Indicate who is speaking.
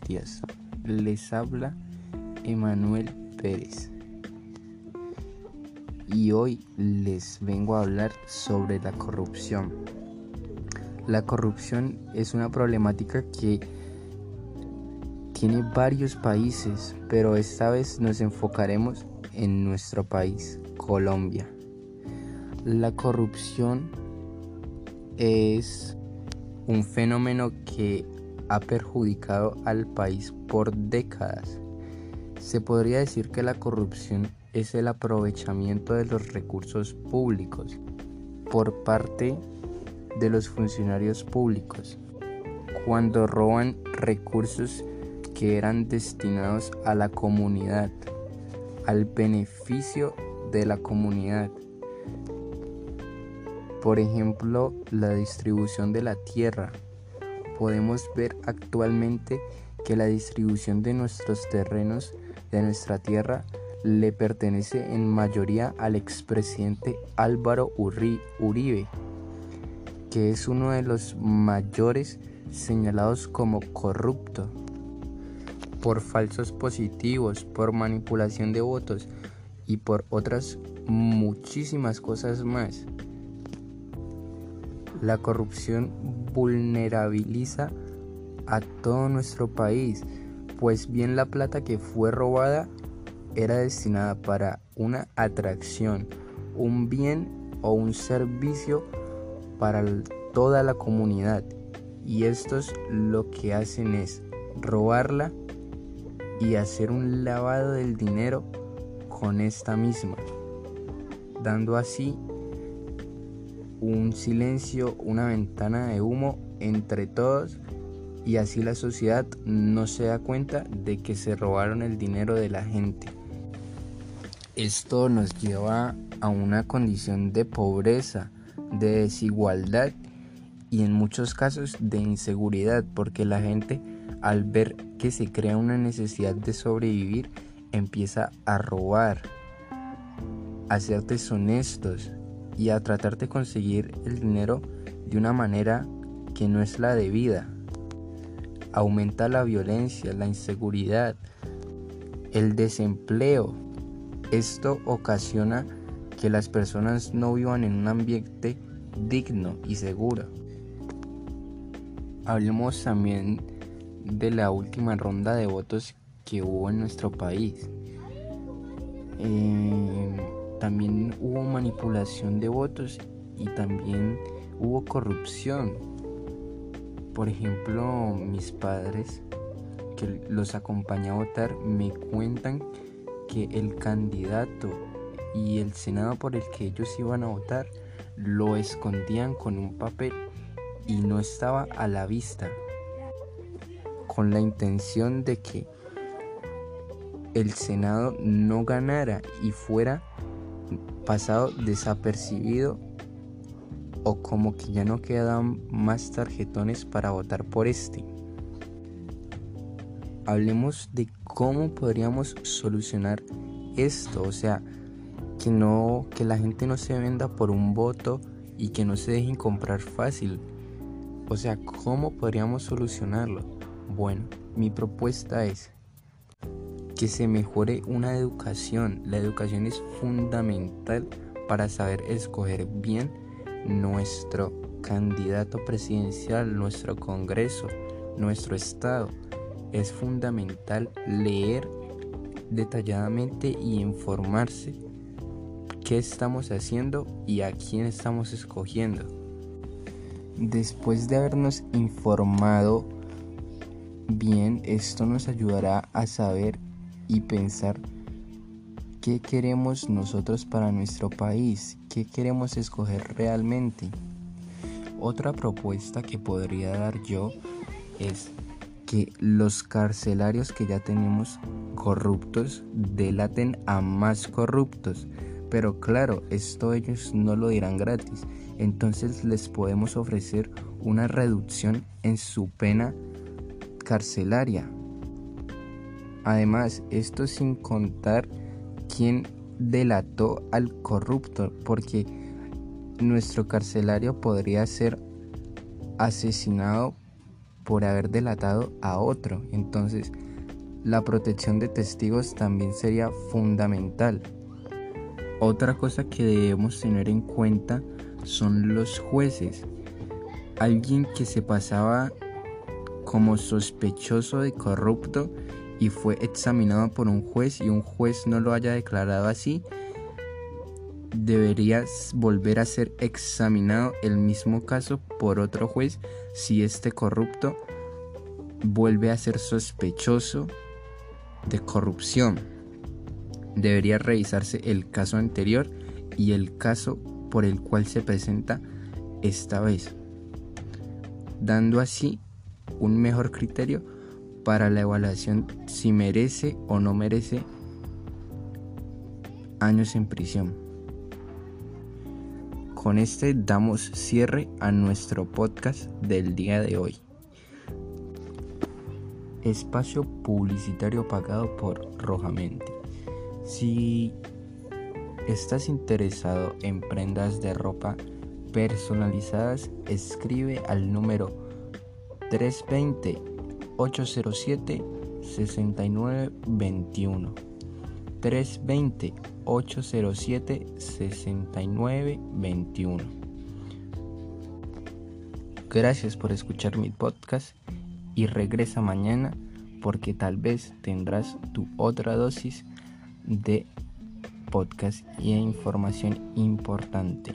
Speaker 1: días. Les habla Emanuel Pérez. Y hoy les vengo a hablar sobre la corrupción. La corrupción es una problemática que tiene varios países, pero esta vez nos enfocaremos en nuestro país, Colombia. La corrupción es un fenómeno que ha perjudicado al país por décadas. Se podría decir que la corrupción es el aprovechamiento de los recursos públicos por parte de los funcionarios públicos cuando roban recursos que eran destinados a la comunidad, al beneficio de la comunidad. Por ejemplo, la distribución de la tierra. Podemos ver actualmente que la distribución de nuestros terrenos, de nuestra tierra, le pertenece en mayoría al expresidente Álvaro Uribe, que es uno de los mayores señalados como corrupto por falsos positivos, por manipulación de votos y por otras muchísimas cosas más. La corrupción vulnerabiliza a todo nuestro país, pues bien la plata que fue robada era destinada para una atracción, un bien o un servicio para toda la comunidad. Y estos lo que hacen es robarla y hacer un lavado del dinero con esta misma, dando así un silencio, una ventana de humo entre todos y así la sociedad no se da cuenta de que se robaron el dinero de la gente. Esto nos lleva a una condición de pobreza, de desigualdad y en muchos casos de inseguridad porque la gente al ver que se crea una necesidad de sobrevivir empieza a robar, a ser deshonestos y a tratar de conseguir el dinero de una manera que no es la debida. Aumenta la violencia, la inseguridad, el desempleo. Esto ocasiona que las personas no vivan en un ambiente digno y seguro. Hablemos también de la última ronda de votos que hubo en nuestro país. Eh, también hubo manipulación de votos y también hubo corrupción. Por ejemplo, mis padres que los acompañé a votar me cuentan que el candidato y el senado por el que ellos iban a votar lo escondían con un papel y no estaba a la vista con la intención de que el Senado no ganara y fuera pasado desapercibido o como que ya no quedan más tarjetones para votar por este. Hablemos de cómo podríamos solucionar esto, o sea, que no que la gente no se venda por un voto y que no se dejen comprar fácil. O sea, ¿cómo podríamos solucionarlo? Bueno, mi propuesta es que se mejore una educación. La educación es fundamental para saber escoger bien nuestro candidato presidencial, nuestro Congreso, nuestro Estado. Es fundamental leer detalladamente y informarse qué estamos haciendo y a quién estamos escogiendo. Después de habernos informado bien, esto nos ayudará a saber y pensar qué queremos nosotros para nuestro país, qué queremos escoger realmente. Otra propuesta que podría dar yo es que los carcelarios que ya tenemos corruptos delaten a más corruptos. Pero claro, esto ellos no lo dirán gratis. Entonces les podemos ofrecer una reducción en su pena carcelaria. Además, esto sin contar quién delató al corrupto, porque nuestro carcelario podría ser asesinado por haber delatado a otro. Entonces, la protección de testigos también sería fundamental. Otra cosa que debemos tener en cuenta son los jueces. Alguien que se pasaba como sospechoso de corrupto y fue examinado por un juez y un juez no lo haya declarado así, debería volver a ser examinado el mismo caso por otro juez si este corrupto vuelve a ser sospechoso de corrupción. Debería revisarse el caso anterior y el caso por el cual se presenta esta vez, dando así un mejor criterio para la evaluación si merece o no merece años en prisión. Con este damos cierre a nuestro podcast del día de hoy. Espacio publicitario pagado por Rojamente. Si estás interesado en prendas de ropa personalizadas, escribe al número 320 807 6921. 320 807 6921. Gracias por escuchar mi podcast y regresa mañana porque tal vez tendrás tu otra dosis de podcast y información importante.